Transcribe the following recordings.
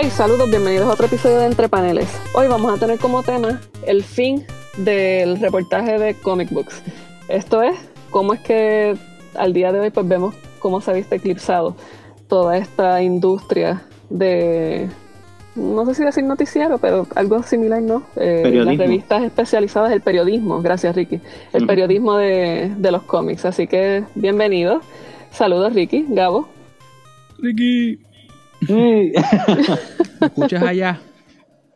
Hey, saludos, bienvenidos a otro episodio de Entre Paneles. Hoy vamos a tener como tema el fin del reportaje de comic books. Esto es cómo es que al día de hoy pues vemos cómo se ha visto eclipsado toda esta industria de no sé si decir noticiero, pero algo similar, ¿no? Eh, las revistas especializadas, el periodismo, gracias Ricky, el periodismo de, de, los cómics. Así que bienvenido. Saludos Ricky, Gabo. Ricky. ¿Me escuchas allá?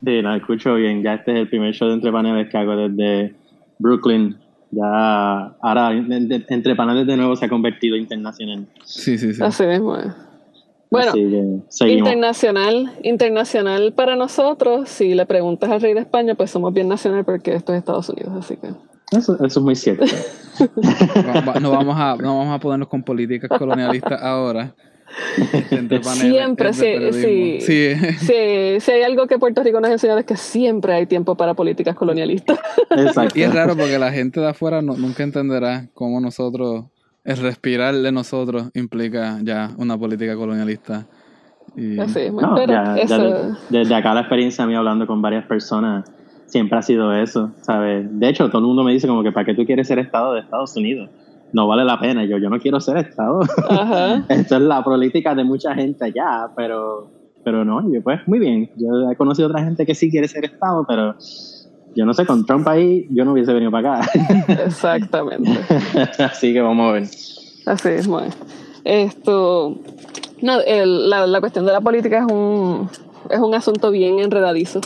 Sí, no, escucho bien. Ya este es el primer show de Entre Paneles que hago desde Brooklyn. Ya, ahora Entre Paneles de nuevo se ha convertido internacional. Sí, sí, sí. Así mismo Bueno, internacional, internacional para nosotros, si le preguntas al rey de España, pues somos bien nacional porque esto es Estados Unidos, así que... Eso, eso es muy cierto. no, vamos a, no vamos a ponernos con políticas colonialistas ahora. siempre, sí, sí, sí. Si hay algo que Puerto Rico nos ha enseñado es que siempre hay tiempo para políticas colonialistas. Exacto. Y es raro porque la gente de afuera nunca entenderá cómo nosotros, el respirar de nosotros implica ya una política colonialista. Y... Así, desde, acá la experiencia a mí hablando con varias personas siempre ha sido eso, ¿sabes? De hecho, todo el mundo me dice como que ¿para qué tú quieres ser Estado de Estados Unidos? No vale la pena. Yo, yo no quiero ser Estado. Esto es la política de mucha gente allá, pero, pero no, yo pues muy bien. Yo he conocido otra gente que sí quiere ser Estado, pero yo no sé, con Trump ahí yo no hubiese venido para acá. Exactamente. Así que vamos a ver. Así es, bueno. Esto, no, el, la, la cuestión de la política es un, es un asunto bien enredadizo.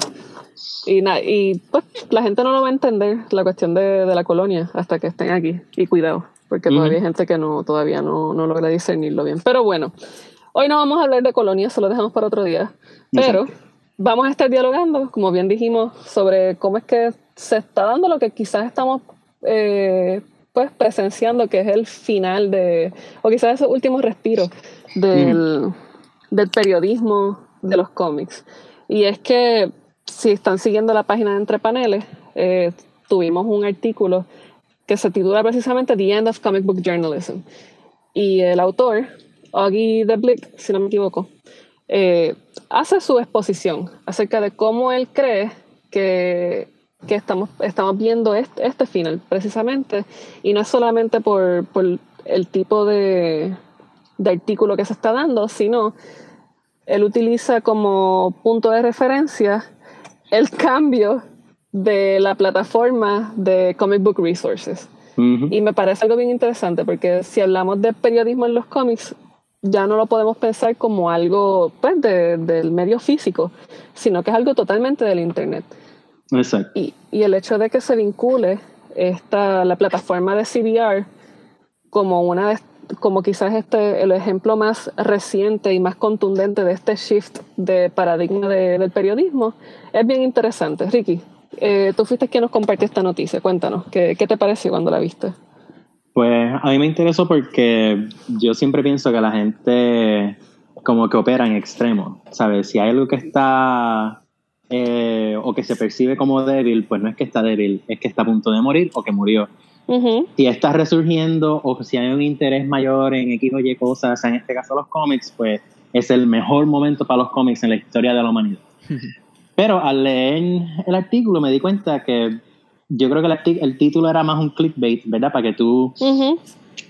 Y, y pues la gente no lo va a entender, la cuestión de, de la colonia, hasta que estén aquí. Y cuidado porque todavía hay gente que no, todavía no, no logra discernirlo bien. Pero bueno, hoy no vamos a hablar de colonias, solo dejamos para otro día. Pero vamos a estar dialogando, como bien dijimos, sobre cómo es que se está dando lo que quizás estamos eh, pues presenciando, que es el final de, o quizás esos últimos respiros del, del periodismo de los cómics. Y es que si están siguiendo la página de Entre Paneles, eh, tuvimos un artículo que se titula precisamente The End of Comic Book Journalism. Y el autor, Augie de Blick, si no me equivoco, eh, hace su exposición acerca de cómo él cree que, que estamos, estamos viendo este, este, final, precisamente, y no es solamente por, por el tipo de, de artículo que se está dando, sino él utiliza como punto de referencia el cambio de la plataforma de Comic Book Resources. Y me parece algo bien interesante porque si hablamos de periodismo en los cómics, ya no lo podemos pensar como algo pues, del medio físico, sino que es algo totalmente del Internet. Exacto. Y, y, el hecho de que se vincule esta, la plataforma de CBR como una de, como quizás este el ejemplo más reciente y más contundente de este shift de paradigma del periodismo es bien interesante. Ricky, eh, tú fuiste quien nos compartió esta noticia. Cuéntanos, ¿qué, te pareció cuando la viste? Pues a mí me interesó porque yo siempre pienso que la gente como que opera en extremo, ¿sabes? Si hay algo que está eh, o que se percibe como débil, pues no es que está débil, es que está a punto de morir o que murió. Si está resurgiendo o si hay un interés mayor en X o Y cosas, en este caso los cómics, pues es el mejor momento para los cómics en la historia de la humanidad. Pero al leer el artículo me di cuenta que yo creo que el, título era más un clickbait, ¿verdad? Para que tú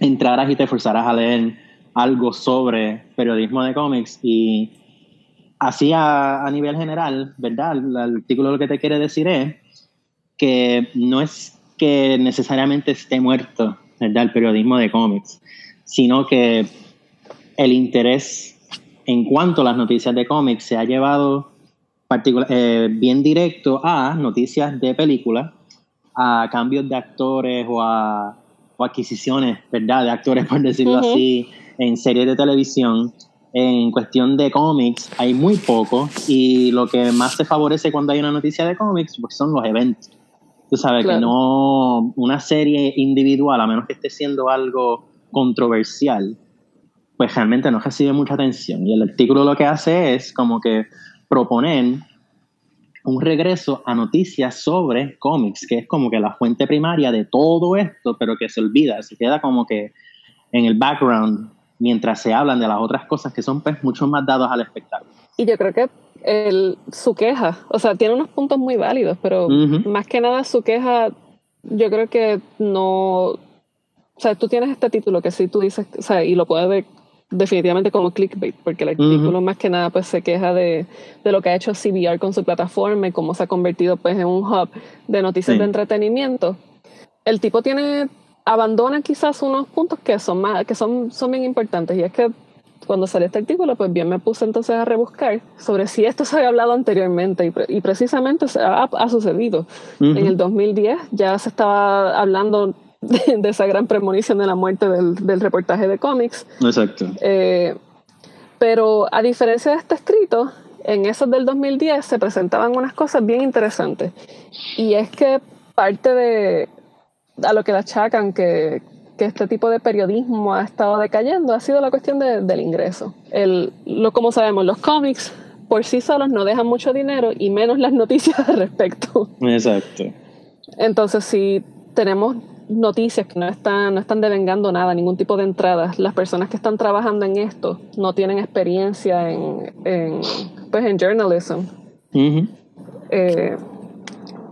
entraras y te forzaras a leer algo sobre periodismo de cómics y así a, nivel general, ¿verdad? El, artículo lo que te quiere decir es que no es que necesariamente esté muerto, ¿verdad? El periodismo de cómics, sino que el interés en cuanto a las noticias de cómics se ha llevado particular, eh, bien directo a noticias de películas, a cambios de actores o a adquisiciones, ¿verdad? De actores, por decirlo así, en series de televisión. En cuestión de cómics hay muy poco y lo que más se favorece cuando hay una noticia de cómics pues son los eventos. Tú sabes que no una serie individual, a menos que esté siendo algo controversial, pues realmente no recibe mucha atención. Y el artículo lo que hace es como que proponer un regreso a noticias sobre cómics, que es como que la fuente primaria de todo esto, pero que se olvida, se queda como que en el background mientras se hablan de las otras cosas que son pues mucho más dados al espectáculo. Y yo creo que el, su queja, o sea, tiene unos puntos muy válidos, pero más que nada su queja, yo creo que no, o sea, tú tienes este título que sí tú dices, o sea, y lo puedes ver definitivamente como clickbait, porque el artículo más que nada pues se queja de, de lo que ha hecho CBR con su plataforma y cómo se ha convertido pues en un hub de noticias Sí. de entretenimiento. El tipo tiene, abandona quizás unos puntos que son más, que son, son bien importantes y es que cuando salió este artículo, pues bien me puse entonces a rebuscar sobre si esto se había hablado anteriormente y, pre- y precisamente ha, ha sucedido. En el 2010 ya se estaba hablando de, de esa gran premonición de la muerte del, del reportaje de cómics. Exacto. Eh, pero a diferencia de este escrito, en esos del 2010 se presentaban unas cosas bien interesantes. Y es que parte de a lo que le achacan que, que este tipo de periodismo ha estado decayendo ha sido la cuestión de- del ingreso. El, lo, como sabemos, los cómics por sí solos no dejan mucho dinero y menos las noticias al respecto. Exacto. Entonces, si tenemos noticias que no están, no están devengando nada, ningún tipo de entradas, las personas que están trabajando en esto no tienen experiencia en, en, pues, en journalism, eh,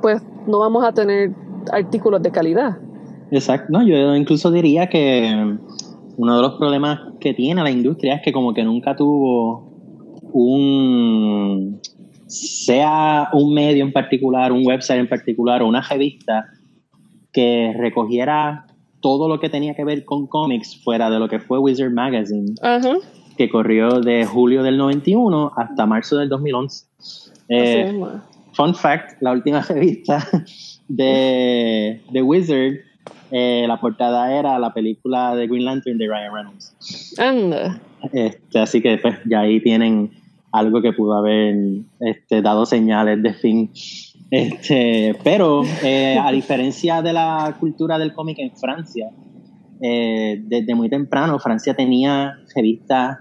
pues no vamos a tener artículos de calidad. Exacto. No, yo incluso diría que uno de los problemas que tiene la industria es que como que nunca tuvo un sea un medio en particular, un website en particular o una revista que recogiera todo lo que tenía que ver con cómics fuera de lo que fue Wizard Magazine, que corrió de julio del 91 hasta marzo del 2011. Eh. Fun fact, la última revista de, de Wizard, eh, la portada era la película de Green Lantern de Ryan Reynolds. Anda. Este, así que pues ya ahí tienen algo que pudo haber este, dado señales de fin. Este, pero eh, a diferencia de la cultura del cómic en Francia, eh, desde muy temprano Francia tenía revistas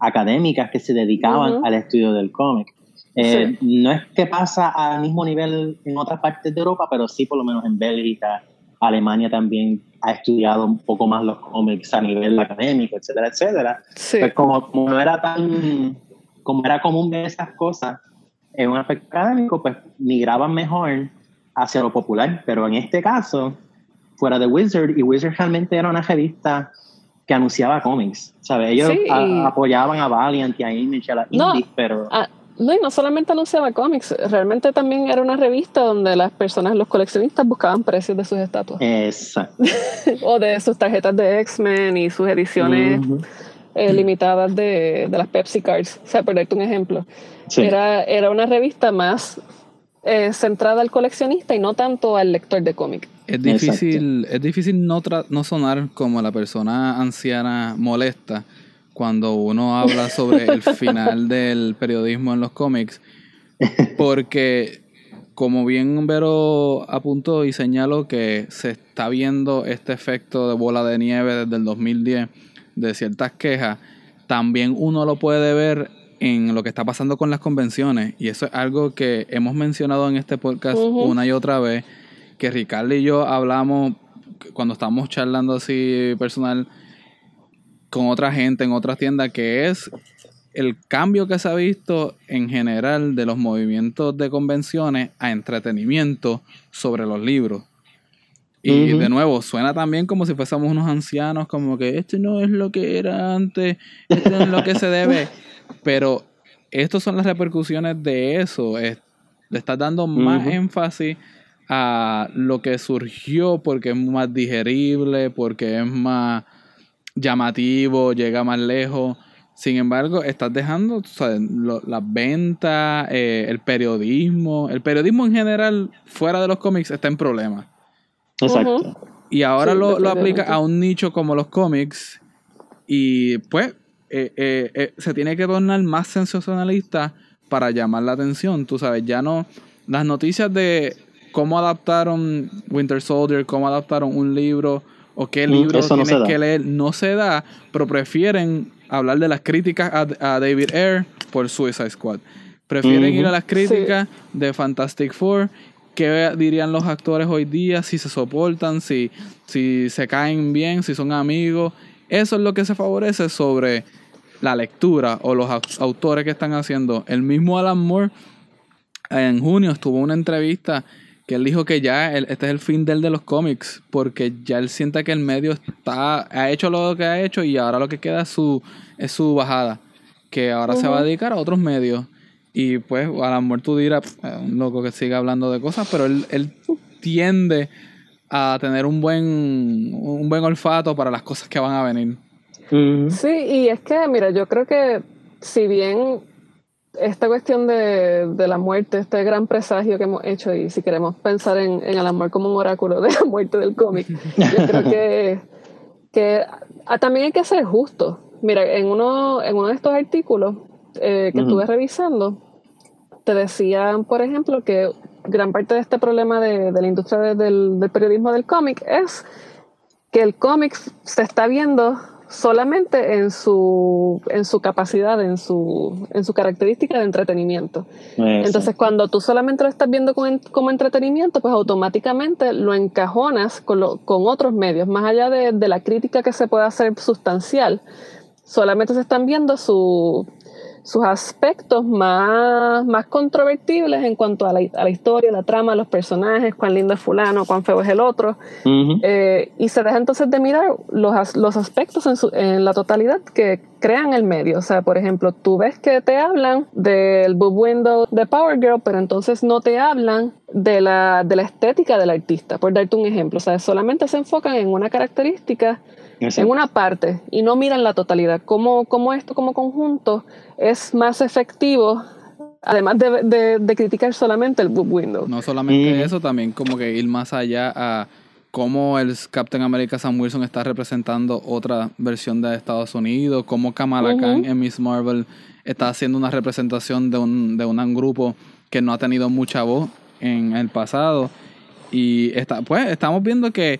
académicas que se dedicaban Ujú. al estudio del cómic. Eh, No es que pasa al mismo nivel en otras partes de Europa, pero sí por lo menos en Bélgica, Alemania también ha estudiado un poco más los cómics a nivel académico, etcétera, etcétera. Sí. Pues como, como no era tan, como era común ver esas cosas en un aspecto académico, pues migraban mejor hacia lo popular. Pero en este caso, fuera de Wizard, y Wizard realmente era una revista que anunciaba cómics, ¿sabes? Ellos Sí, a- y- apoyaban a Valiant y a Image, a la No. Pero... Ah, no, y no solamente anunciaba cómics, realmente también era una revista donde las personas, los coleccionistas buscaban precios de sus estatuas Exacto. o de sus tarjetas de X-Men y sus ediciones. Eh, limitadas de, de las Pepsi Cards. O sea, por darte un ejemplo. Sí. Era, era una revista más eh, centrada al coleccionista y no tanto al lector de cómic. Es difícil, es difícil no, tra- no sonar como la persona anciana molesta cuando uno habla sobre el final del periodismo en los cómics, porque como bien Vero apuntó y señaló que se está viendo este efecto de bola de nieve desde el 2010 de ciertas quejas, también uno lo puede ver en lo que está pasando con las convenciones y eso es algo que hemos mencionado en este podcast una y otra vez que Ricardo y yo hablamos cuando estamos charlando así personal con otra gente en otras tiendas, que es el cambio que se ha visto en general de los movimientos de convenciones a entretenimiento sobre los libros. Y de nuevo, suena también como si fuésemos unos ancianos, como que esto no es lo que era antes, esto no es lo que se debe. Pero estas son las repercusiones de eso. es- le estás dando más énfasis a lo que surgió porque es más digerible, porque es más llamativo, llega más lejos. Sin embargo, estás dejando las ventas, eh, el periodismo. El periodismo en general, fuera de los cómics, está en problemas. Exacto. Y ahora Sí, lo, lo aplica a un nicho como los cómics. Y pues eh, eh, eh, se tiene que tornar más sensacionalista para llamar la atención. Tú sabes, ya no. Las noticias de cómo adaptaron Winter Soldier, cómo adaptaron un libro o qué Mm, libro eso no tienes que leer, no se da, pero prefieren hablar de las críticas a, a David Ayer por Suicide Squad. Prefieren ir a las críticas de Fantastic Four qué dirían los actores hoy día, si se soportan, si, si se caen bien, si son amigos. Eso es lo que se favorece sobre la lectura o los autores que están haciendo. El mismo Alan Moore en junio estuvo una entrevista que él dijo que ya este es el fin del de los cómics, porque ya él siente que el medio está, ha hecho lo que ha hecho y ahora lo que queda es su, es su bajada, que ahora se va a dedicar a otros medios. Y pues a la muerte tú dirás, un loco que siga hablando de cosas, pero él, él tiende a tener un buen, un buen olfato para las cosas que van a venir. Sí, y es que, mira, yo creo que si bien esta cuestión de, de, la muerte, este gran presagio que hemos hecho, y si queremos pensar en, en el amor como un oráculo de la muerte del cómic, yo creo que, que también hay que ser justo. Mira, en uno, en uno de estos artículos eh, que estuve revisando, te decían, por ejemplo, que gran parte de este problema de, de la industria del, del periodismo del cómic es que el cómic se está viendo solamente en su, en su capacidad, en su, en su característica de entretenimiento. Entonces, cuando tú solamente lo estás viendo como, como entretenimiento, pues automáticamente lo encajonas con, con otros medios, más allá de, de, la crítica que se puede hacer sustancial. Solamente se están viendo su, sus aspectos más, más controvertibles en cuanto a la, a la, historia, la trama, los personajes, cuán lindo es fulano, cuán feo es el otro. eh, y se deja entonces de mirar los, los aspectos en, su, en, la totalidad que crean el medio. O sea, por ejemplo, tú ves que te hablan del book window de Power Girl, pero entonces no te hablan de la, de la estética del artista, por darte un ejemplo. O sea, solamente se enfocan en una característica en una parte y no miran la totalidad. Cómo, cómo esto como conjunto es más efectivo, además de, de, de criticar solamente el book window. No solamente mm. eso, también como que ir más allá a cómo el Captain America Sam Wilson está representando otra versión de Estados Unidos, cómo Kamala uh -huh. Khan en Miss Marvel está haciendo una representación de un, de un grupo que no ha tenido mucha voz en el pasado. Y está, pues estamos viendo que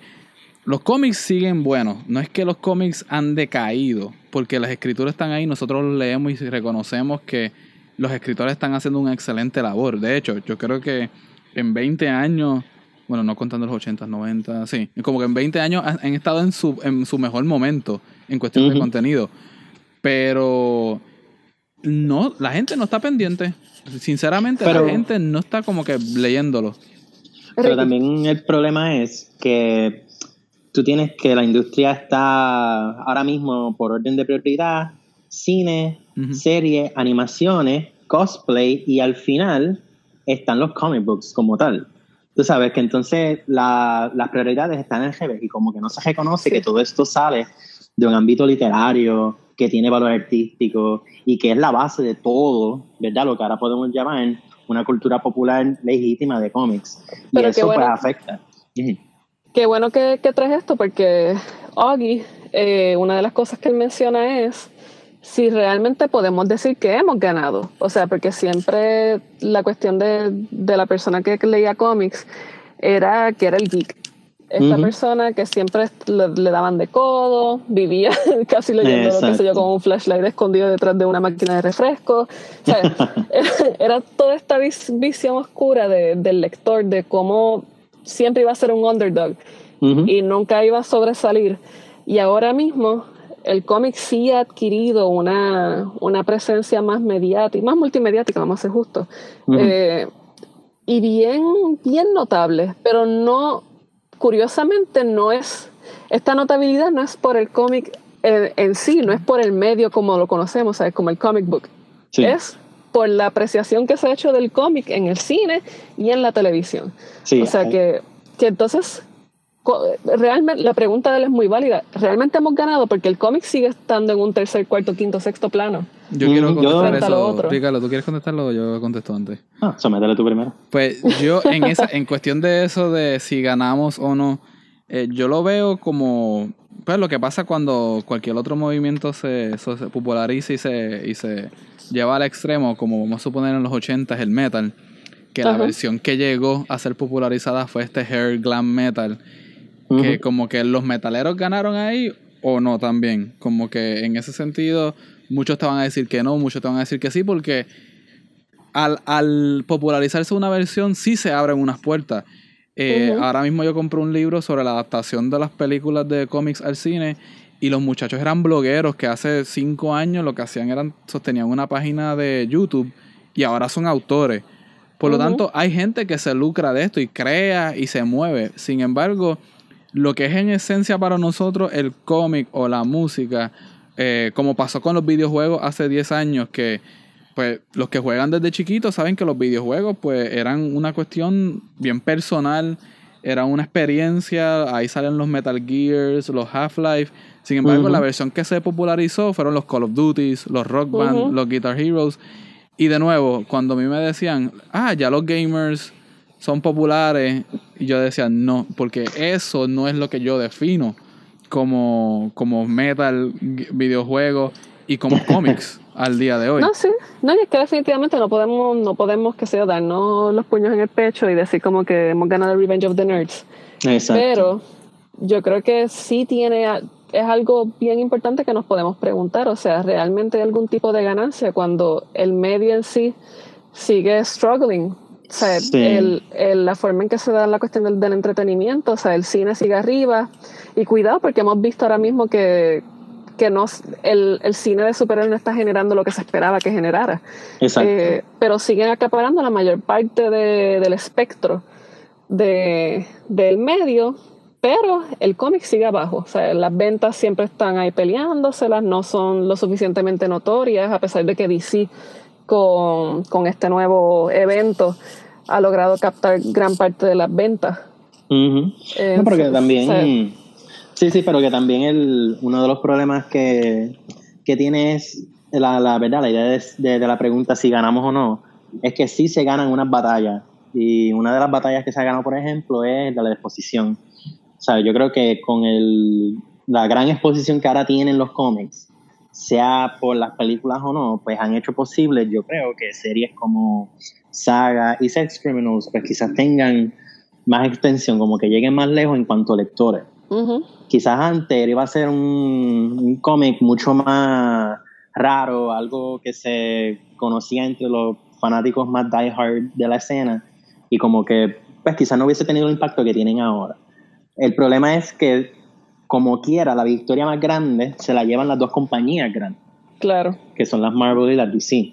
los cómics siguen buenos. No es que los cómics han decaído, porque las escrituras están ahí, nosotros los leemos y reconocemos que los escritores están haciendo una excelente labor. De hecho, yo creo que en 20 años, bueno, no contando los 80, 90, sí, como que en 20 años han estado en su, en su mejor momento en cuestión uh -huh. de contenido. Pero no, la gente no está pendiente. Sinceramente, Pero, la gente no está como que leyéndolo. Pero también el problema es que tú tienes que la industria está ahora mismo por orden de prioridad, cine, uh -huh. series, animaciones, cosplay y al final están los comic books como tal. Tú sabes que entonces la, las prioridades están en el revés y como que no se reconoce sí. que todo esto sale de un ámbito literario, que tiene valor artístico y que es la base de todo, ¿verdad? Lo que ahora podemos llamar una cultura popular legítima de cómics. Y eso bueno. pues afecta. Uh -huh. Qué bueno que, que traes esto porque Augie, eh, una de las cosas que él menciona es si realmente podemos decir que hemos ganado. O sea, porque siempre la cuestión de, de la persona que leía cómics era que era el geek. Esta uh -huh. persona que siempre le, le, daban de codo, vivía casi leyendo lo que sé yo con un flashlight escondido detrás de una máquina de refresco. O sea, era, era, toda esta visión oscura de, del lector de cómo siempre iba a ser un underdog uh -huh. y nunca iba a sobresalir. Y ahora mismo el cómic sí ha adquirido una, una presencia más mediática, más multimediática, vamos a ser justos, uh -huh. eh, y bien, bien notable, pero no, curiosamente no es, esta notabilidad no es por el cómic en, en, sí, no es por el medio como lo conocemos, ¿sabes? como el comic book. Sí. Es por la apreciación que se ha hecho del cómic en el cine y en la televisión. Sí, o sea que, que entonces realmente la pregunta de él es muy válida. Realmente hemos ganado porque el cómic sigue estando en un tercer, cuarto, quinto, sexto plano. Yo quiero contestar yo, eso. Otro. Pícalo, ¿tú quieres contestarlo o yo contesto antes? Ah, sométele tú primero. Pues yo en esa, en cuestión de eso de si ganamos o no, eh, yo lo veo como pues lo que pasa cuando cualquier otro movimiento se, se populariza y se, y se lleva al extremo, como vamos a suponer en los 80 el metal, que la versión que llegó a ser popularizada fue este hair glam metal, uh -huh. que como que los metaleros ganaron ahí o no también, como que en ese sentido muchos te van a decir que no, muchos te van a decir que sí, porque al, al popularizarse una versión sí se abren unas puertas. Eh, uh -huh. Ahora mismo yo compré un libro sobre la adaptación de las películas de cómics al cine y los muchachos eran blogueros que hace cinco años lo que hacían eran sostenían una página de YouTube y ahora son autores. Por lo tanto, hay gente que se lucra de esto y crea y se mueve. Sin embargo, lo que es en esencia para nosotros el cómic o la música, eh, como pasó con los videojuegos hace 10 años, que pues los que juegan desde chiquitos saben que los videojuegos pues eran una cuestión bien personal, era una experiencia, ahí salen los Metal Gears, los Half-Life. Sin embargo, la versión que se popularizó fueron los Call of Duty, los Rock Band, los Guitar Heroes. Y de nuevo, cuando a mí me decían, ah, ya los gamers son populares, y yo decía, no, porque eso no es lo que yo defino como, como metal, videojuegos y como cómics al día de hoy. No, sí, no, es que definitivamente no podemos, no podemos que sea darnos los puños en el pecho y decir como que hemos ganado el Revenge of the Nerds. Exacto. Pero yo creo que sí tiene es algo bien importante que nos podemos preguntar, o sea, ¿realmente hay algún tipo de ganancia cuando el medio en sí sigue struggling? O sea, el, la forma en que se da la cuestión del, del, entretenimiento, o sea, el cine sigue arriba y cuidado porque hemos visto ahora mismo que, que no, el, el cine de superhéroes no está generando lo que se esperaba que generara. Exacto. Eh, pero siguen acaparando la mayor parte de, del espectro de, del medio pero el cómic sigue abajo. O sea, las ventas siempre están ahí peleándoselas, no son lo suficientemente notorias, a pesar de que DC con, con este nuevo evento ha logrado captar gran parte de las ventas. Eh, no, porque también... Sí, sí, pero que también el, uno de los problemas que, que tiene es la, la verdad, la idea de, de, la pregunta si ganamos o no, es que sí se ganan unas batallas. Y una de las batallas que se ha ganado, por ejemplo, es la de la exposición. Yo creo que con el, la gran exposición que ahora tienen los cómics, sea por las películas o no, pues han hecho posible, yo creo que series como Saga y Sex Criminals, pues quizás tengan más extensión, como que lleguen más lejos en cuanto a lectores. Quizás antes iba a ser un, un cómic mucho más raro, algo que se conocía entre los fanáticos más die-hard de la escena y como que pues quizás no hubiese tenido el impacto que tienen ahora. El problema es que, como quiera, la victoria más grande se la llevan las dos compañías grandes. Claro. Que son las Marvel y las DC.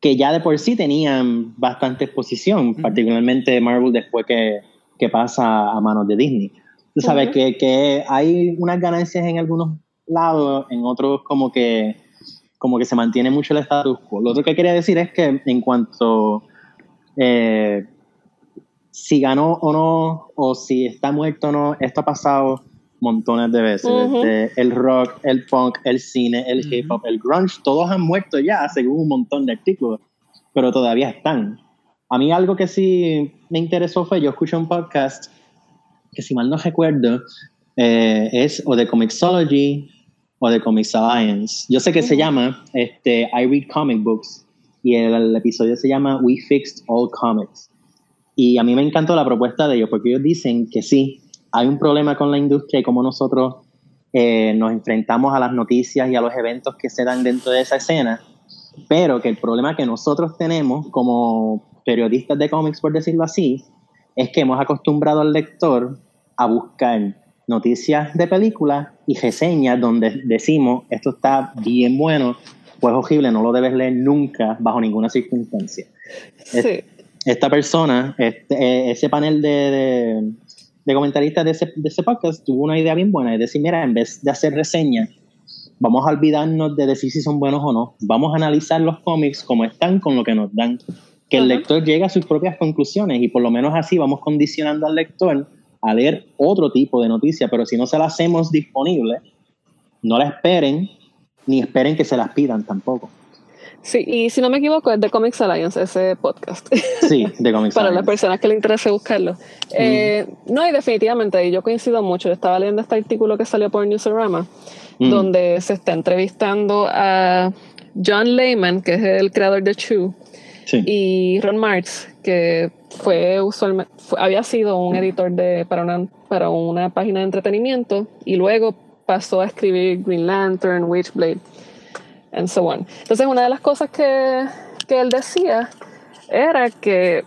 Que ya de por sí tenían bastante exposición, particularmente Marvel después que, que, pasa a manos de Disney. Tú sabes que, que, hay unas ganancias en algunos lados, en otros como que, como que se mantiene mucho el status quo. Lo otro que quería decir es que en cuanto eh, si ganó o no, o si está muerto o no, esto ha pasado montones de veces. el rock, el punk, el cine, el hip hop, el grunge, todos han muerto ya, según un montón de artículos, pero todavía están. A mí algo que sí me interesó fue, yo escuché un podcast que si mal no recuerdo, eh, es o de Comixology o de Comics Alliance. Yo sé que se llama este, I Read Comic Books y el episodio se llama We Fixed All Comics. Y a mí me encantó la propuesta de ellos, porque ellos dicen que sí, hay un problema con la industria y cómo nosotros eh, nos enfrentamos a las noticias y a los eventos que se dan dentro de esa escena, pero que el problema que nosotros tenemos como periodistas de cómics, por decirlo así, es que hemos acostumbrado al lector a buscar noticias de películas y reseñas donde decimos esto está bien bueno, pues horrible, no lo debes leer nunca bajo ninguna circunstancia. Sí. esta persona, este, eh, ese panel de, de, comentaristas de ese, de ese, podcast tuvo una idea bien buena, es decir, mira, en vez de hacer reseñas, vamos a olvidarnos de decir si son buenos o no, vamos a analizar los cómics como están con lo que nos dan, que el lector llegue a sus propias conclusiones y por lo menos así vamos condicionando al lector a leer otro tipo de noticias, pero si no se las hacemos disponible, no la esperen, ni esperen que se las pidan tampoco. Sí, y si no me equivoco, es de Comics Alliance ese podcast. Sí, de Comics Para las personas que le interese buscarlo. Eh, no, y definitivamente, yo coincido mucho. Yo estaba leyendo este artículo que salió por Newsarama, donde se está entrevistando a John Lehman, que es el creador de Chew, y Ron Marx, que fue usualmente, había sido un editor de, para, una, para una página de entretenimiento y luego pasó a escribir Green Lantern, Witchblade and so on. Entonces, una de las cosas que, que él decía era que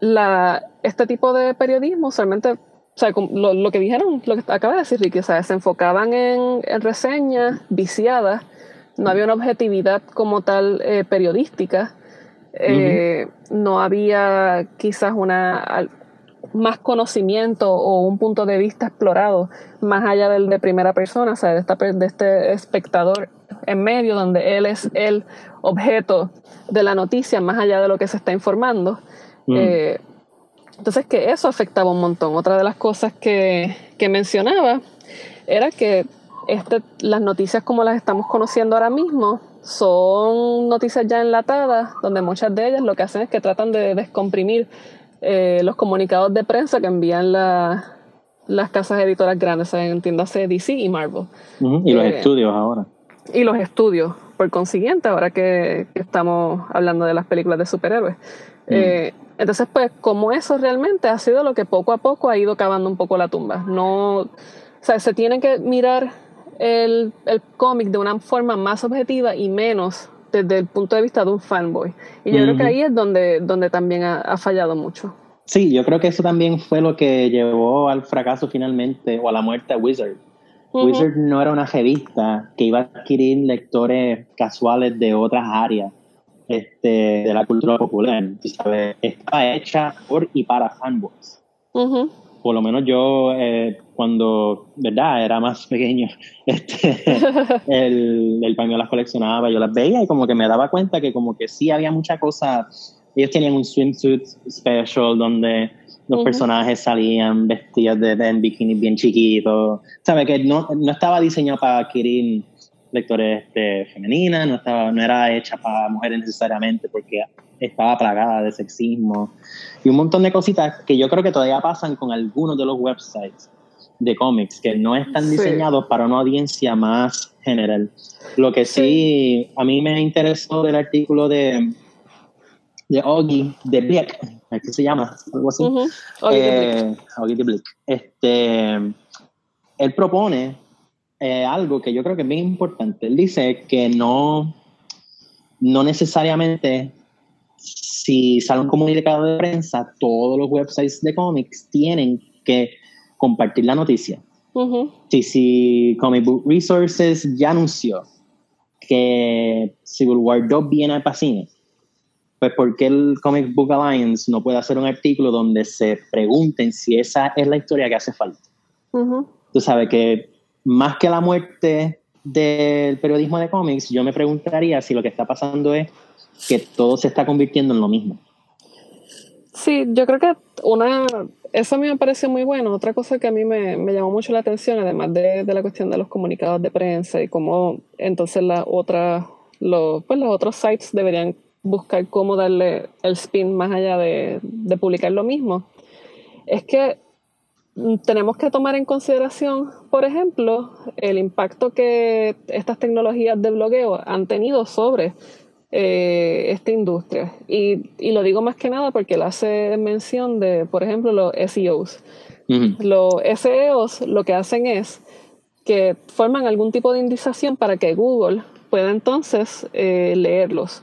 la, este tipo de periodismo usualmente o sea, lo, lo, que dijeron, lo que acaba de decir Ricky, o sea, se enfocaban en, en reseñas viciadas, no había una objetividad como tal eh, periodística, eh, no había quizás una más conocimiento o un punto de vista explorado más allá del de primera persona, o sea, de, esta, de este espectador en medio donde él es el objeto de la noticia más allá de lo que se está informando. Eh, entonces que eso afectaba un montón. Otra de las cosas que, que mencionaba era que este, las noticias como las estamos conociendo ahora mismo son noticias ya enlatadas, donde muchas de ellas lo que hacen es que tratan de descomprimir eh, los comunicados de prensa que envían las casas editoras grandes, entiéndase DC y Marvel. y los eh, estudios ahora. Y los estudios, por consiguiente, ahora que, estamos hablando de las películas de superhéroes. Eh, entonces, pues, como eso realmente ha sido lo que poco a poco ha ido cavando un poco la tumba. No, o sea, se tiene que mirar el, el cómic de una forma más objetiva y menos desde el punto de vista de un fanboy. Y yo creo que ahí es donde, donde también ha, fallado mucho. Sí, yo creo que eso también fue lo que llevó al fracaso finalmente o a la muerte de Wizard. Wizard no era una revista que iba a adquirir lectores casuales de otras áreas este, de la cultura popular. ¿sabes? Estaba hecha por y para fanboys. Por lo menos yo, eh, cuando, ¿verdad? Era más pequeño, este, el, el pañuelo las coleccionaba, yo las veía y como que me daba cuenta que como que sí había mucha cosa. Ellos tenían un swimsuit special donde los personajes salían vestidos de, de bikinis bien chiquitos. ¿Sabes? Que no, no estaba diseñado para adquirir lectores este, femeninas, no, estaba, no era hecha para mujeres necesariamente porque estaba plagada de sexismo y un montón de cositas que yo creo que todavía pasan con algunos de los websites de cómics que no están diseñados para una audiencia más general. Lo que sí, a mí me interesó del artículo de de Oggy de Blick, ¿qué se llama? Algo así. Eh, de Blick. Este, él propone eh, algo que yo creo que es bien importante. Él dice que no, no necesariamente si sale un comunicado de prensa, todos los websites de cómics tienen que compartir la noticia. si, si Comic Book Resources ya anunció que Civil War 2 viene al pacine, pues ¿por qué el Comic Book Alliance no puede hacer un artículo donde se pregunten si esa es la historia que hace falta? Tú sabes que más que la muerte del periodismo de cómics, yo me preguntaría si lo que está pasando es que todo se está convirtiendo en lo mismo. Sí, yo creo que una, eso a mí me parece muy bueno. Otra cosa que a mí me, me llamó mucho la atención, además de, de, la cuestión de los comunicados de prensa y cómo entonces la otra, los, pues los otros sites deberían buscar cómo darle el spin más allá de, de publicar lo mismo, es que tenemos que tomar en consideración, por ejemplo, el impacto que estas tecnologías de blogueo han tenido sobre eh, esta industria. Y, y, lo digo más que nada porque él hace mención de, por ejemplo, los SEOs. Los SEOs lo que hacen es que forman algún tipo de indización para que Google pueda entonces eh, leerlos.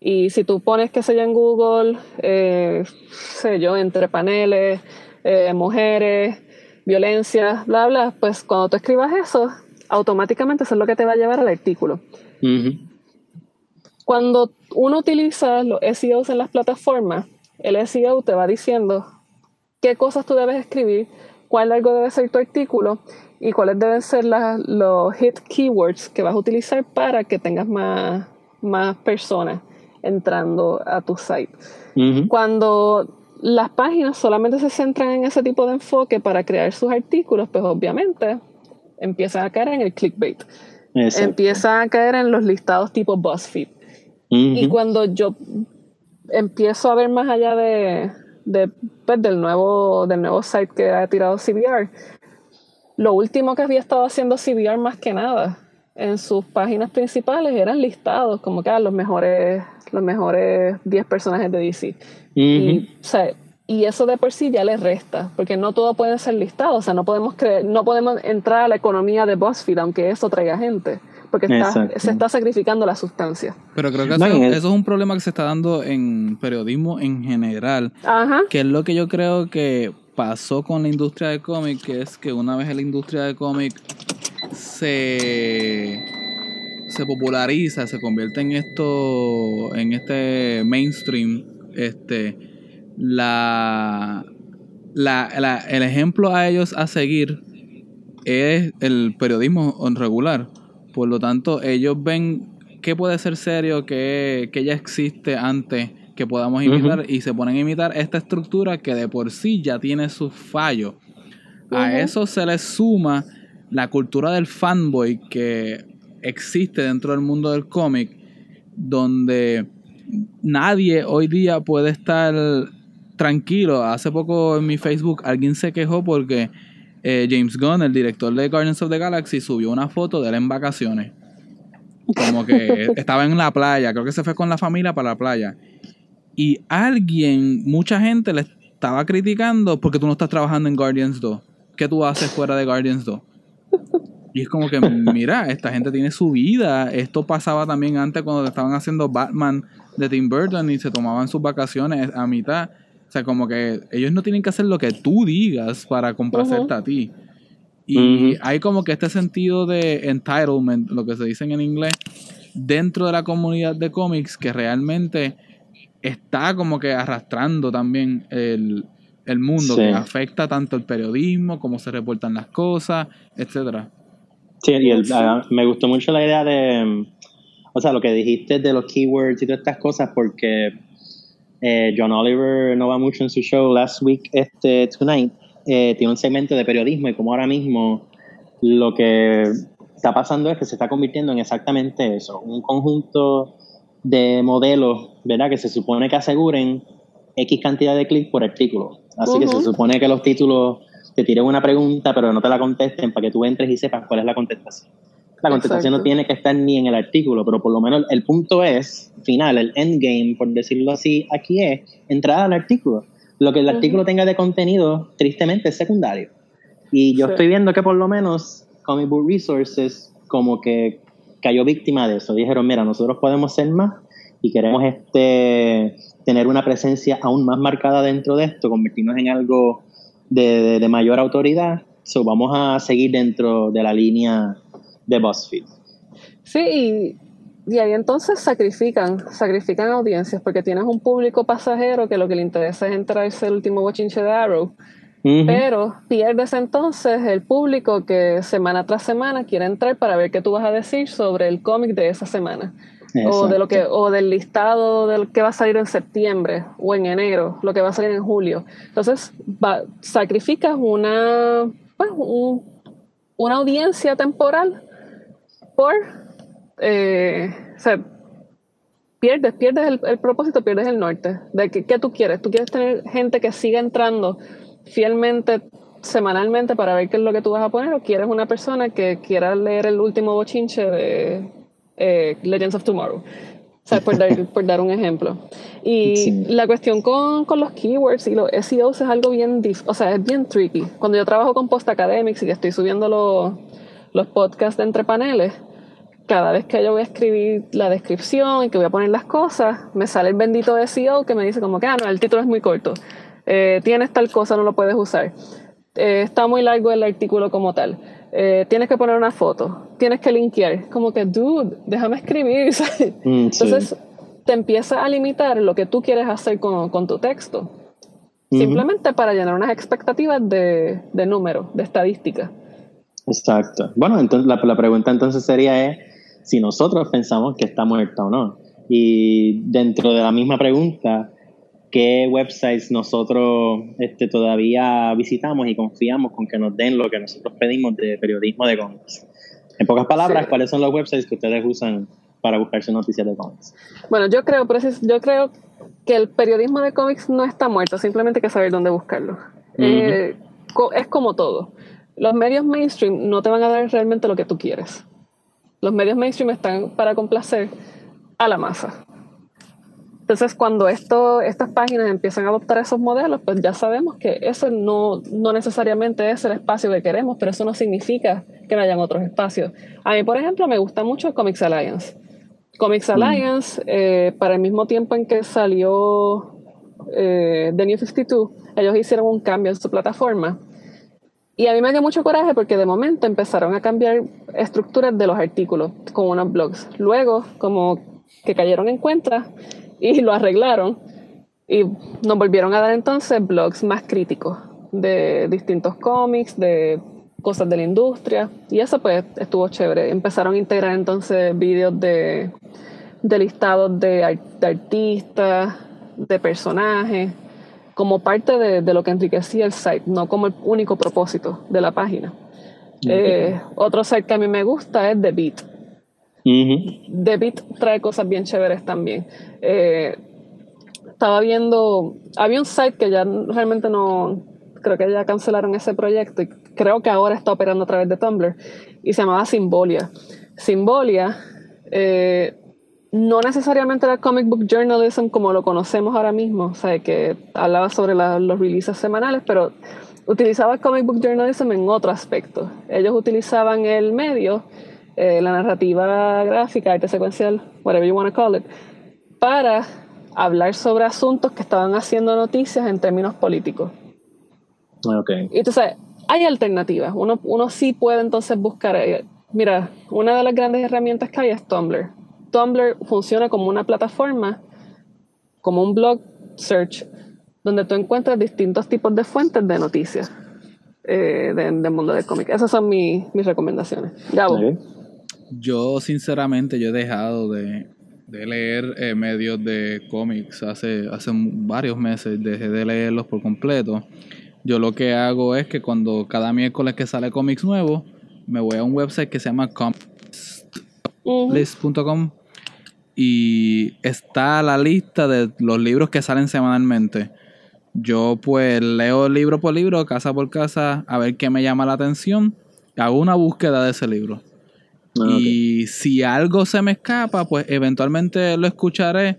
Y si tú pones que sea en Google, eh, sé yo, entre paneles, eh, mujeres, violencia, bla, bla, pues cuando tú escribas eso, automáticamente eso es lo que te va a llevar al artículo. Cuando uno utiliza los SEOs en las plataformas, el SEO te va diciendo qué cosas tú debes escribir, cuál algo debe ser tu artículo y cuáles deben ser los hit keywords que vas a utilizar para que tengas más, más personas entrando a tu site. Cuando las páginas solamente se centran en ese tipo de enfoque para crear sus artículos, pues obviamente empiezan a caer en el clickbait. Empiezan a caer en los listados tipo BuzzFeed. Y cuando yo empiezo a ver más allá de, pues, del, nuevo, del nuevo site que ha tirado CBR, lo último que había estado haciendo CBR más que nada en sus páginas principales eran listados, como que ah, los mejores los mejores 10 personajes de DC. y, y, eso de por sí ya le resta, porque no todo puede ser listado. O sea, no podemos, creer, no podemos entrar a la economía de BuzzFeed, aunque eso traiga gente. Porque se está sacrificando la sustancia. Pero creo que eso, es un problema que se está dando en periodismo en general. Que es lo que yo creo que pasó con la industria de cómic, que es que una vez la industria de cómic se, se populariza, se convierte en esto, en este mainstream, este, la, la, el ejemplo a ellos a seguir es el periodismo regular. Por lo tanto, ellos ven qué puede ser serio, qué, ya existe antes que podamos imitar y se ponen a imitar esta estructura que de por sí ya tiene sus fallos. A eso se le suma la cultura del fanboy que existe dentro del mundo del cómic, donde nadie hoy día puede estar tranquilo. Hace poco en mi Facebook alguien se quejó porque eh, James Gunn, el director de Guardians of the Galaxy, subió una foto de él en vacaciones. Como que estaba en la playa, creo que se fue con la familia para la playa. Y alguien, mucha gente le estaba criticando porque tú no estás trabajando en Guardians 2. ¿Qué tú haces fuera de Guardians 2? Y es como que, mira, esta gente tiene su vida. Esto pasaba también antes cuando estaban haciendo Batman de Tim Burton y se tomaban sus vacaciones a mitad. O sea, como que ellos no tienen que hacer lo que tú digas para complacerte a ti. Y hay como que este sentido de entitlement, lo que se dice en inglés, dentro de la comunidad de cómics que realmente está como que arrastrando también el, mundo, que afecta tanto el periodismo, cómo se reportan las cosas, etcétera. Sí, y ah, me gustó mucho la idea de, o sea, lo que dijiste de los keywords y todas estas cosas, porque eh, John Oliver no va mucho en su show Last Week, este, Tonight, eh, tiene un segmento de periodismo y como ahora mismo lo que está pasando es que se está convirtiendo en exactamente eso, un conjunto de modelos, ¿verdad? Que se supone que aseguren X cantidad de clics por artículo. Así que se supone que los títulos te tiren una pregunta, pero no te la contesten para que tú entres y sepas cuál es la contestación. La contestación no tiene que estar ni en el artículo, pero por lo menos el punto es, final, el endgame, por decirlo así, aquí es entrada al artículo. Lo que el artículo tenga de contenido, tristemente, es secundario. Y yo estoy viendo que por lo menos Comic Book Resources como que cayó víctima de eso. Dijeron, mira, nosotros podemos ser más y queremos este tener una presencia aún más marcada dentro de esto, convertirnos en algo de, mayor autoridad, so vamos a seguir dentro de la línea de BuzzFeed. Sí, y, ahí entonces sacrifican, sacrifican audiencias, porque tienes un público pasajero que lo que le interesa es entrarse el último bochinche de Arrow. Pero pierdes entonces el público que semana tras semana quiere entrar para ver qué tú vas a decir sobre el cómic de esa semana o de lo que o del listado del que va a salir en septiembre o en enero, lo que va a salir en julio. Entonces, sacrificas una pues, una audiencia temporal por eh, o sea, pierdes, pierdes el, propósito, pierdes el norte. De que, ¿Qué tú quieres? Tú quieres tener gente que siga entrando fielmente semanalmente para ver qué es lo que tú vas a poner o quieres una persona que quiera leer el último bochinche de eh, Legends of Tomorrow. O sea, por dar, por dar un ejemplo. Y la cuestión con, con, los keywords y los SEOs es algo bien, o sea, es bien tricky. Cuando yo trabajo con Post Academics y que estoy subiendo los, los podcasts de entre paneles, cada vez que yo voy a escribir la descripción y que voy a poner las cosas, me sale el bendito SEO que me dice como que, ah, no, el título es muy corto. Eh, tienes tal cosa, no lo puedes usar. Eh, está muy largo el artículo como tal. Eh, tienes que poner una foto, tienes que linkear. Como que, dude, déjame escribir. Mm, Entonces, te empieza a limitar lo que tú quieres hacer con, con tu texto. Simplemente para llenar unas expectativas de, de números, de estadística. Exacto. Bueno, entonces la, la pregunta entonces sería es si nosotros pensamos que está muerta o no. Y dentro de la misma pregunta, qué websites nosotros este, todavía visitamos y confiamos con que nos den lo que nosotros pedimos de periodismo de cómics. En pocas palabras, ¿cuáles son los websites que ustedes usan para buscarse noticias de cómics? Bueno, yo creo, yo creo que el periodismo de cómics no está muerto, simplemente hay que saber dónde buscarlo. Eh, es como todo. Los medios mainstream no te van a dar realmente lo que tú quieres. Los medios mainstream están para complacer a la masa. Entonces, cuando esto, estas páginas empiezan a adoptar esos modelos, pues ya sabemos que ese no, no necesariamente es el espacio que queremos, pero eso no significa que no hayan otros espacios. A mí, por ejemplo, me gusta mucho Comics Alliance. Comics mm. Alliance, eh, para el mismo tiempo en que salió eh, de New 52, ellos hicieron un cambio en su plataforma. Y a mí me dio mucho coraje porque de momento empezaron a cambiar estructuras de los artículos con unos blogs. Luego, como que cayeron en cuenta y lo arreglaron y nos volvieron a dar entonces blogs más críticos de distintos cómics, de cosas de la industria y eso pues estuvo chévere. Empezaron a integrar entonces vídeos de, de listados de, artistas, de personajes, como parte de, lo que enriquecía el site, no como el único propósito de la página. Eh, otro site que a mí me gusta es The Beat. The Beat trae cosas bien chéveres también. Eh, estaba viendo, había un site que ya realmente no, creo que ya cancelaron ese proyecto y creo que ahora está operando a través de Tumblr y se llamaba Symbolia. Symbolia eh, no necesariamente era comic book journalism como lo conocemos ahora mismo, o sea, que hablaba sobre los releases semanales, pero utilizaba comic book journalism en otro aspecto. Ellos utilizaban el medio, eh, la narrativa gráfica, arte secuencial, whatever you want to call it, para hablar sobre asuntos que estaban haciendo noticias en términos políticos. Okay. Entonces, hay alternativas. Uno, uno sí puede entonces buscar. Eh, mira, una de las grandes herramientas que hay es Tumblr. Tumblr funciona como una plataforma, como un blog search, donde tú encuentras distintos tipos de fuentes de noticias eh, del mundo del cómic. Esas son mis recomendaciones. Yo, sinceramente, yo he dejado de, leer eh, medios de cómics hace, hace varios meses. Dejé de leerlos por completo. Yo lo que hago es que cuando cada miércoles que sale cómics nuevo, me voy a un website que se llama comics.list.com y está la lista de los libros que salen semanalmente. Yo pues leo libro por libro, casa por casa, a ver qué me llama la atención. Hago una búsqueda de ese libro. Ah, y si algo se me escapa, pues eventualmente lo escucharé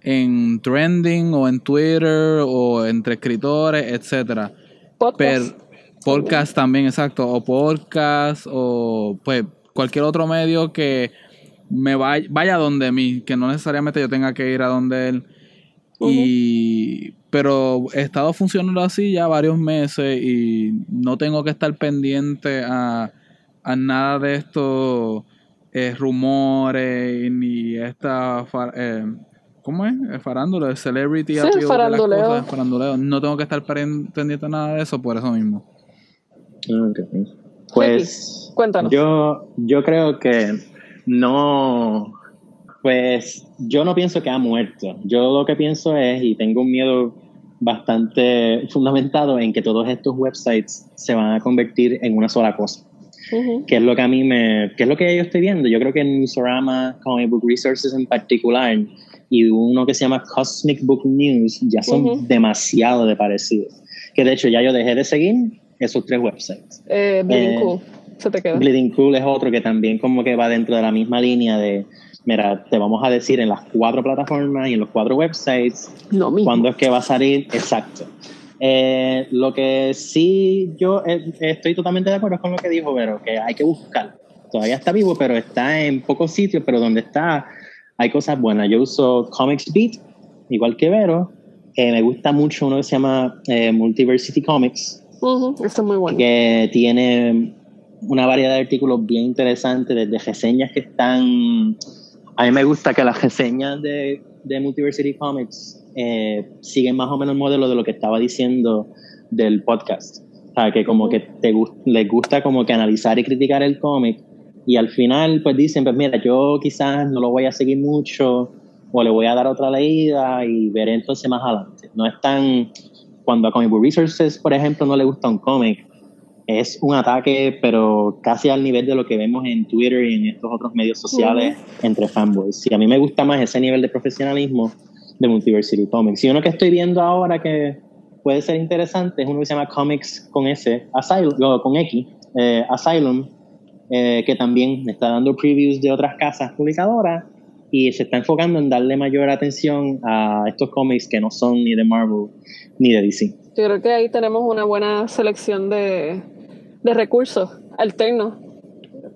en trending o en Twitter o entre escritores, etcétera. Podcast. podcast también, exacto. O podcast o pues cualquier otro medio que me vaya, vaya donde mí, que no necesariamente yo tenga que ir a donde él. Y pero he estado funcionando así ya varios meses y no tengo que estar pendiente a, a nada de estos eh, rumores ni esta eh, ¿Cómo es? Farándula, celebrity sí, faranduleo. faranduleo. No tengo que estar pendiente de nada de eso por eso mismo. Pues Cuéntanos. Yo, yo creo que no, pues yo no pienso que ha muerto. Yo lo que pienso es, y tengo un miedo bastante fundamentado en que todos estos websites se van a convertir en una sola cosa. Que es lo que a mí me, que es lo que yo estoy viendo. Yo creo que en Newsarama, Comic Book Resources en particular, y uno que se llama Cosmic Book News ya son demasiado de parecidos. Que de hecho ya yo dejé de seguir esos tres websites. Eh, Bleeding eh, Cool, se te queda. Bleeding Cool es otro que también como que va dentro de la misma línea de, mira, te vamos a decir en las cuatro plataformas y en los cuatro websites cuándo es que va a salir exacto. Eh, lo que sí yo estoy totalmente de acuerdo con lo que dijo Vero, que hay que buscar. Todavía está vivo, pero está en pocos sitios, pero donde está hay cosas buenas. Yo uso Comics Beat, igual que Vero. Eh, me gusta mucho uno que se llama eh, Multiversity Comics. Uh es muy bueno. Que tiene una variedad de artículos bien interesantes, desde reseñas que están... A mí me gusta que las reseñas de, de Multiversity Comics eh, siguen más o menos el modelo de lo que estaba diciendo del podcast. O sea, que como que te, les gusta como que analizar y criticar el cómic y al final pues dicen, pues mira, yo quizás no lo voy a seguir mucho o le voy a dar otra leída y veré entonces más adelante. No es tan, cuando a Comic Book Resources, por ejemplo, no le gusta un cómic, es un ataque, pero casi al nivel de lo que vemos en Twitter y en estos otros medios sociales entre fanboys. Y a mí me gusta más ese nivel de profesionalismo de Multiversity Comics. Y uno que estoy viendo ahora que puede ser interesante es uno que se llama Comics con S, Asylum, con X, eh, Asylum, eh, que también está dando previews de otras casas publicadoras y se está enfocando en darle mayor atención a estos cómics que no son ni de Marvel ni de DC. Yo creo que ahí tenemos una buena selección de, de recursos alternos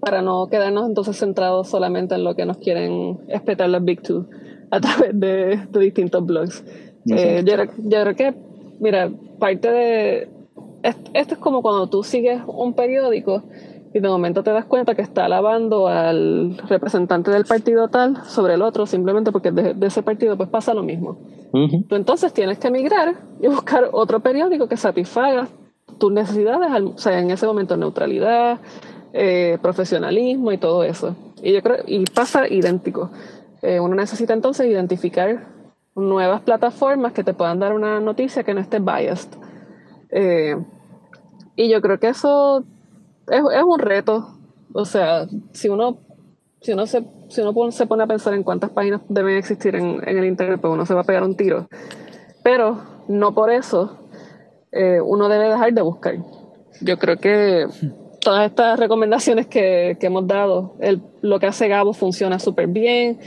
para no quedarnos entonces centrados solamente en lo que nos quieren espetar las Big Two a través de, de distintos blogs. Eh, yo, creo, que, mira, parte de... Esto es como cuando tú sigues un periódico y de momento te das cuenta que está alabando al representante del partido tal sobre el otro simplemente porque de, ese partido pues pasa lo mismo. Tú entonces tienes que emigrar y buscar otro periódico que satisfaga tus necesidades, o sea, en ese momento neutralidad, eh, profesionalismo y todo eso. Y yo creo, y pasa idéntico. Eh, uno necesita entonces identificar nuevas plataformas que te puedan dar una noticia que no esté biased. Eh, y yo creo que eso es, un reto. O sea, si uno, si uno, se, si uno se pone a pensar en cuántas páginas deben existir en, el Internet, pues uno se va a pegar un tiro. Pero no por eso eh, uno debe dejar de buscar. Yo creo que todas estas recomendaciones que, que hemos dado, lo que hace Gabo funciona súper bien,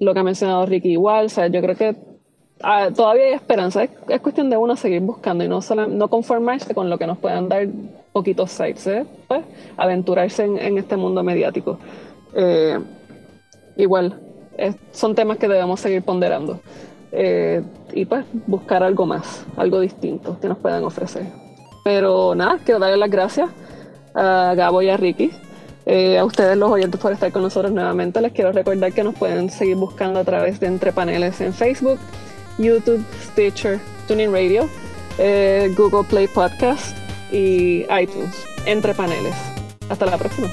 lo que ha mencionado Ricky igual, o sea, yo creo que ah, todavía hay esperanza, es, cuestión de uno seguir buscando y no, no conformarse con lo que nos puedan dar poquitos sites, ¿eh? pues, aventurarse en, este mundo mediático. Eh, igual, son temas que debemos seguir ponderando. Eh, y pues buscar algo más, algo distinto que nos puedan ofrecer. Pero nada, quiero darle las gracias a Gabo y a Ricky. Eh, a ustedes los oyentes por estar con nosotros nuevamente. Les quiero recordar que nos pueden seguir buscando a través de Entre Paneles en Facebook, YouTube, Stitcher, Tuning Radio, eh, Google Play Podcast y iTunes. Entre Paneles. Hasta la próxima.